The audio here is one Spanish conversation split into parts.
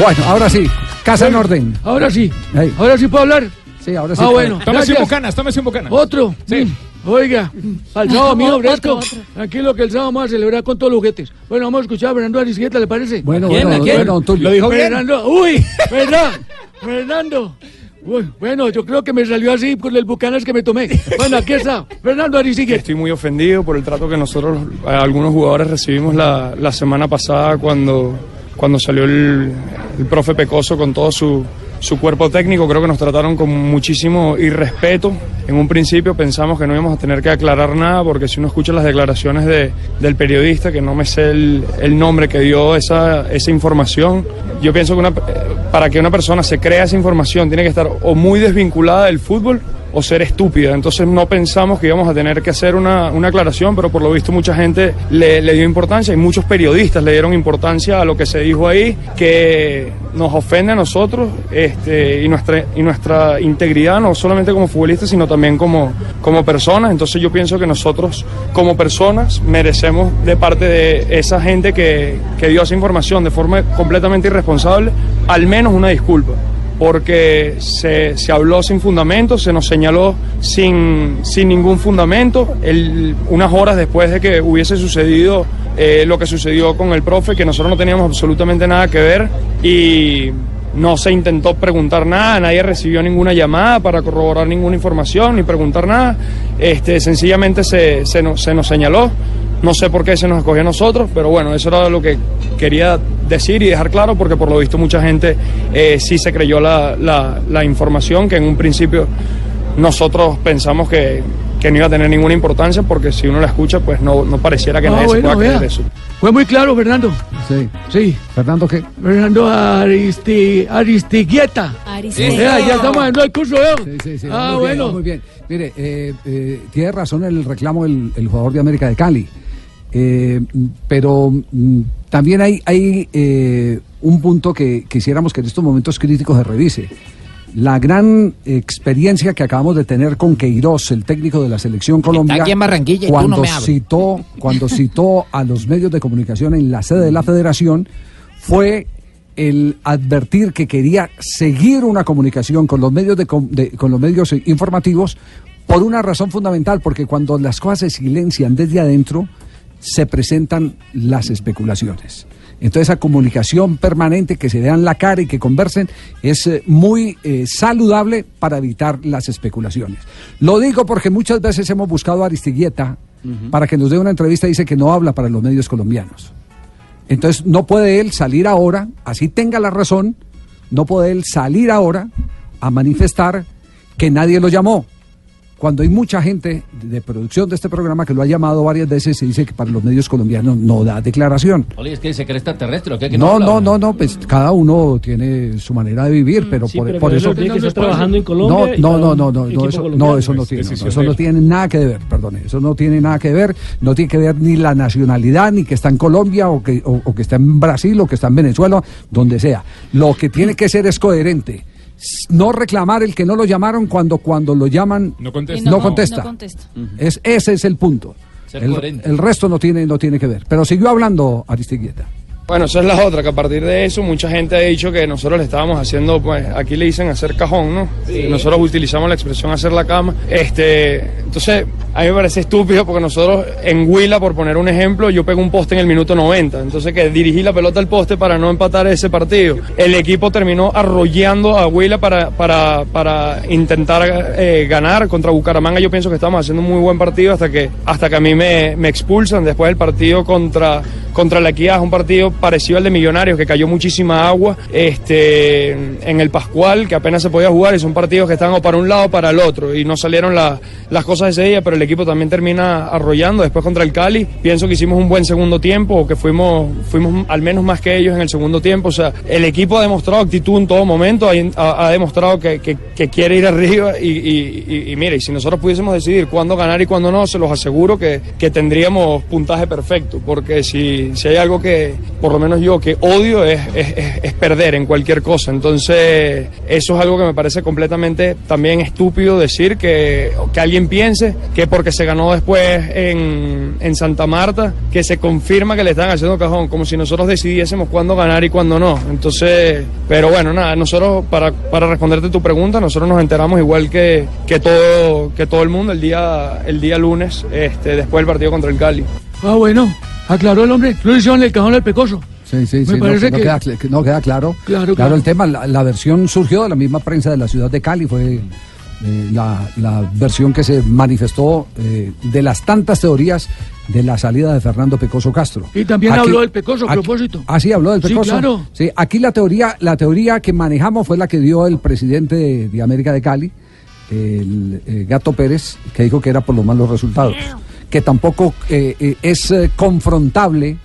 Bueno, ahora sí, casa en orden. Ahora sí. Hey. Ahora sí puedo hablar. Sí, ahora sí. Ah, bueno. Tómese un bucanas, tómese un bucanas. Otro. Sí. Mm, Oiga, al sábado mío, fresco. Tranquilo que el sábado vamos a celebrar con todos los juguetes. Bueno, vamos a escuchar a Fernando Arisgueta, ¿le parece? Bueno, quién? bueno, ¿A quién? bueno, Tulio. Lo dijo bien. Fernando, uy, ¿verdad? Fernando. Uy, bueno, yo creo que me salió así con el bucanas que me tomé. Bueno, aquí está. Fernando Arisigueta. Estoy muy ofendido por el trato que nosotros, eh, algunos jugadores, recibimos la, la semana pasada cuando, cuando salió el, profe Pecoso con todo su, su cuerpo técnico. Creo que nos trataron con muchísimo irrespeto. En un principio pensamos que no íbamos a tener que aclarar nada porque si uno escucha las declaraciones de- del periodista, que no me sé el, el nombre que dio esa, esa información, yo pienso que una- eh, para que una persona se crea esa información tiene que estar o muy desvinculada del fútbol o ser estúpida. Entonces no pensamos que íbamos a tener que hacer una, una aclaración, pero por lo visto mucha gente le, le dio importancia y muchos periodistas le dieron importancia a lo que se dijo ahí, que nos ofende a nosotros este, y, nuestra, y nuestra integridad, no solamente como futbolistas, sino también como, como personas. Entonces yo pienso que nosotros como personas merecemos de parte de esa gente que, que dio esa información de forma completamente irresponsable, al menos una disculpa porque se, se habló sin fundamento, se nos señaló sin, sin ningún fundamento, el- unas horas después de que hubiese sucedido eh, lo que sucedió con el profe, que nosotros no teníamos absolutamente nada que ver y no se intentó preguntar nada, nadie recibió ninguna llamada para corroborar ninguna información ni preguntar nada, este, sencillamente se, se nos, se nos señaló. No sé por qué se nos escogió a nosotros, pero bueno, eso era lo que quería decir y dejar claro, porque por lo visto mucha gente eh, sí se creyó la, la- la información que en un principio nosotros pensamos que, que no iba a tener ninguna importancia, porque si uno la escucha, pues no, no pareciera que Ah, nadie se bueno, pueda creer vea. eso. Fue muy claro, Fernando. Sí. Sí. Fernando, ¿qué? Fernando Aristi, Aristigueta. Vea, ya estamos haciendo el curso, ¿veo? Sí, sí, sí. Ah, muy bien, bueno. muy bien. Mire, eh, eh, tiene razón el reclamo el, el jugador de América de Cali. Eh, pero mm, también hay, hay eh, un punto que quisiéramos que en estos momentos críticos se revise. La gran experiencia que acabamos de tener con Queiroz, el técnico de la selección Colombia, aquí en Barranquilla y tú cuando no me hablas. citó, cuando citó a los medios de comunicación en la sede de la Federación, fue el advertir que quería seguir una comunicación con los medios de, de- con los medios informativos por una razón fundamental, porque cuando las cosas se silencian desde adentro, se presentan las especulaciones. Entonces, esa comunicación permanente, que se vean la cara y que conversen, es eh, muy eh, saludable para evitar las especulaciones. Lo digo porque muchas veces hemos buscado a Aristiguieta para que nos dé una entrevista y dice que no habla para los medios colombianos. Entonces, no puede él salir ahora, así tenga la razón, no puede él salir ahora a manifestar que nadie lo llamó. Cuando hay mucha gente de producción de este programa que lo ha llamado varias veces y dice que para los medios colombianos no da declaración. Oye, es que se cree extraterrestre, ¿o qué? Que No, habla, no, no, no, pues cada uno tiene su manera de vivir, pero Sí, por, pero por eso... que No, trabajando en No, Colombia. no, no, no, no, no, eso, no, eso no tiene, no, eso no tiene nada que ver, perdone, eso no tiene nada que ver, no tiene que ver ni la nacionalidad, ni que está en Colombia, o que, o, o que está en Brasil, o que está en Venezuela, donde sea. Lo que tiene que ser es coherente. No reclamar el que no lo llamaron cuando cuando lo llaman No contesta. No, contesta. no contesta. Es, ese es el punto. El resto no tiene, no tiene que ver. Pero siguió hablando Aristiguieta. Bueno, esa es la otra, que a partir de eso mucha gente ha dicho que nosotros le estábamos haciendo, pues aquí le dicen hacer cajón, ¿no? Nosotros utilizamos la expresión hacer la cama. Este, entonces, a mí me parece estúpido porque nosotros en Huila, por poner un ejemplo, yo pego un poste en el minuto 90. Entonces, que dirigí la pelota al poste para no empatar ese partido. El equipo terminó arrollando a Huila para, para, para intentar eh, ganar contra Bucaramanga. Yo pienso que estamos haciendo un muy buen partido hasta que, hasta que a mí me, me expulsan. Después del partido contra, contra la Equidad, un partido parecido al de Millonarios, que cayó muchísima agua este, en el Pascual, que apenas se podía jugar, y son partidos que estaban o para un lado o para el otro, y no salieron la- las cosas ese día, pero el equipo también termina arrollando. Después contra el Cali, pienso que hicimos un buen segundo tiempo, o que fuimos, fuimos al menos más que ellos en el segundo tiempo. O sea, el equipo ha demostrado actitud en todo momento, ha, demostrado que, que- quiere ir arriba y, y, y- y mire, si nosotros pudiésemos decidir cuándo ganar y cuándo no, se los aseguro que, que tendríamos puntaje perfecto, porque si, si hay algo que, por lo menos yo, que odio es, es- es- perder en cualquier cosa. Entonces, eso es algo que me parece completamente también estúpido decir que, que alguien piense que porque se ganó después en, en Santa Marta, que se confirma que le están haciendo cajón, como si nosotros decidiésemos cuándo ganar y cuándo no. Entonces, pero bueno, nada, nosotros, para, para responderte tu pregunta, nosotros nos enteramos igual que, que, todo, que todo el mundo el día, el día lunes, este, después del partido contra el Cali. Ah, bueno, aclaró el hombre. No le hicieron el cajón al pecoso. Sí, sí, Me sí, no, parece no que- queda, cl- no queda claro. Claro, claro. el tema, la, la versión surgió de la misma prensa de la ciudad de Cali, fue eh, la, la versión que se manifestó eh, de las tantas teorías de la salida de Fernando Pecoso Castro. Y también habló del Pecoso, a propósito. Ah, sí, habló del Sí, Pecoso. claro. Sí, aquí la teoría, la teoría que manejamos fue la que dio el presidente de, de América de Cali, el eh, Gato Pérez, que dijo que era por los malos resultados, que tampoco eh, eh, es eh, confrontable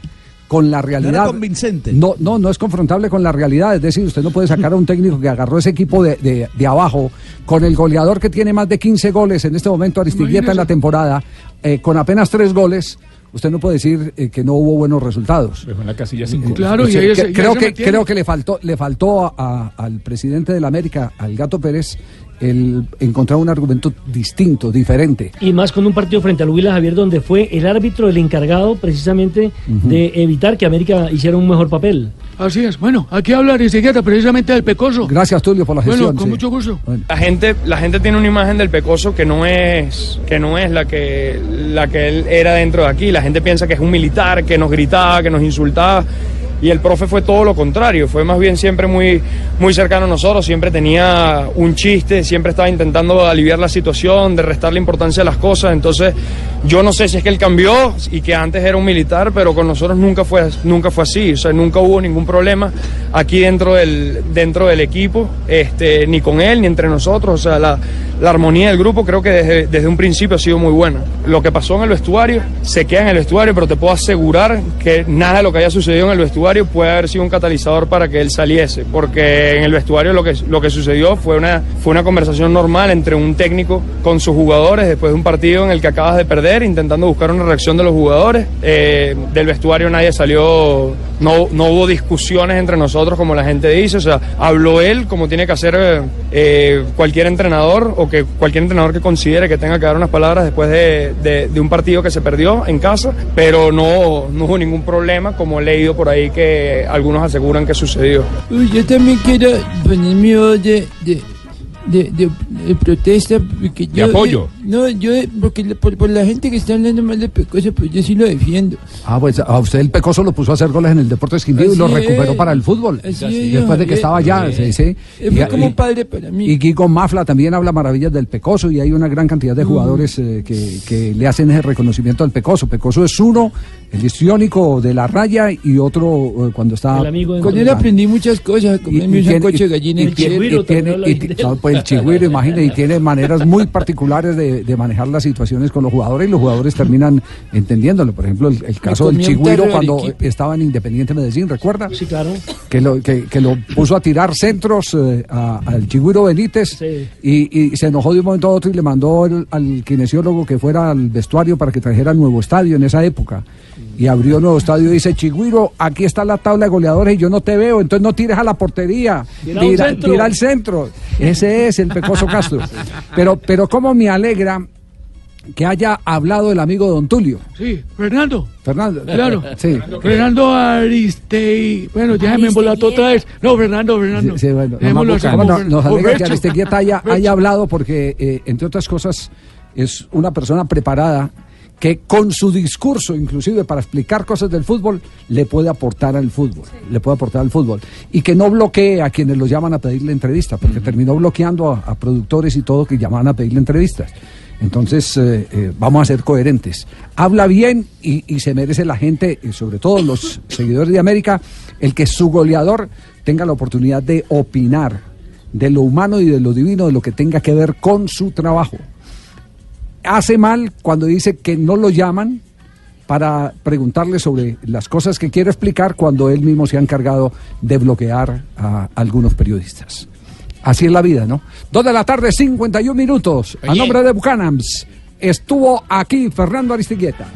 con la realidad. convincente. No, no, no es confrontable con la realidad. Es decir, usted no puede sacar a un técnico que agarró ese equipo de, de- de abajo, con el goleador que tiene más de 15 goles en este momento, Aristigueta en la temporada, eh, con apenas tres goles. Usted no puede decir eh, que no hubo buenos resultados. Dejó en la casilla cinco. Claro, y ahí que- se- y ahí creo que creo que le faltó le faltó a- a- al presidente de la América, al Gato Pérez, el encontrar un argumento distinto, diferente. Y más con un partido frente al Huila Javier, donde fue el árbitro el encargado precisamente de evitar que América hiciera un mejor papel. Así es. Bueno, aquí habla Aristeguieta precisamente del pecoso. Gracias Tulio por la Bueno, gestión. con sí. mucho gusto. Bueno. La gente, la gente tiene una imagen del Pecoso que no es, que no es la que, la que él era dentro de aquí. La gente piensa que es un militar, que nos gritaba, que nos insultaba. Y el profe fue todo lo contrario, fue más bien siempre muy, muy cercano a nosotros, siempre tenía un chiste, siempre estaba intentando aliviar la situación, de restarle importancia a las cosas. Entonces, yo no sé si es que él cambió y que antes era un militar, pero con nosotros nunca fue, nunca fue así. O sea, nunca hubo ningún problema aquí dentro del, dentro del equipo, este, ni con él, ni entre nosotros. O sea, la, la armonía del grupo creo que desde, desde un principio ha sido muy buena. Lo que pasó en el vestuario se queda en el vestuario, pero te puedo asegurar que nada de lo que haya sucedido en el vestuario puede haber sido un catalizador para que él saliese, porque en el vestuario lo que, lo que sucedió fue una, fue una conversación normal entre un técnico con sus jugadores después de un partido en el que acabas de perder, intentando buscar una reacción de los jugadores. Eh, del vestuario nadie salió, no, no hubo discusiones entre nosotros como la gente dice, o sea, habló él como tiene que hacer eh, eh, cualquier entrenador o que cualquier entrenador que considere que tenga que dar unas palabras después de, de- de un partido que se perdió en casa, pero no, no hubo ningún problema como he leído por ahí que algunos aseguran que sucedió. Uy, yo también quiero poner mi voz de, de, de, de- de protesta. Porque yo, apoyo. No, yo, porque por, por la gente que está hablando mal de Pecoso, pues yo sí lo defiendo. Ah, pues a usted el Pecoso lo puso a hacer goles en el Deportes Quindío y lo recuperó es. para el fútbol. Así es, después de que estaba allá, sí, sí. Fue como un padre para mí. Y Guigo Mafla también habla maravillas del Pecoso y hay una gran cantidad de jugadores eh, que, que le hacen ese reconocimiento al Pecoso. Pecoso es uno, el histriónico de la raya y otro eh, cuando. El amigo de Con él aprendí muchas cosas, comerme un sancocho de gallina tiene- chile. y tiene- y no, pues el chigüiro, imagínate, y tiene maneras muy particulares de, de manejar las situaciones con los jugadores y los jugadores terminan entendiéndolo. Por ejemplo, el, el caso del chigüiro cuando estaba en Independiente Medellín, ¿recuerda? Sí, claro. que lo, que, que lo puso a tirar centros eh, a- al Chigüiro Benítez Sí. y, y se enojó de un momento a otro y le mandó el- al kinesiólogo que fuera al vestuario para que trajera el nuevo estadio en esa época. Y abrió el nuevo estadio y dice, Chigüiro, aquí está la tabla de goleadores y yo no te veo, entonces no tires a la portería, Tira al centro". tira al centro. Ese es el Pecoso Castro. Pero, pero cómo me alegra que haya hablado el amigo Don Tulio. Sí, Fernando. Fernando. Claro. Sí. Fernando Aristei. Bueno, déjame embolato otra vez. No, Fernando, Fernando. Sí, sí, bueno, Dejémoslo así ¿Cómo como no- Fer- nos o alegra que. Aristeguieta haya, haya hablado porque, eh, entre otras cosas, es una persona preparada que con su discurso, inclusive para explicar cosas del fútbol, le puede aportar al fútbol, le puede aportar al fútbol. Y que no bloquee a quienes lo llaman a pedirle entrevista, porque terminó bloqueando a, a productores y todo que llamaban a pedirle entrevistas. Entonces, eh, eh, vamos a ser coherentes. Habla bien y, y se merece la gente, y sobre todo los seguidores de América, el que su goleador tenga la oportunidad de opinar de lo humano y de lo divino, de lo que tenga que ver con su trabajo. hace mal cuando dice que no lo llaman para preguntarle sobre las cosas que quiere explicar cuando él mismo se ha encargado de bloquear a algunos periodistas. Así es la vida, ¿no? Dos de la tarde, 51 minutos. A nombre de Buchanans, estuvo aquí Fernando Aristigueta.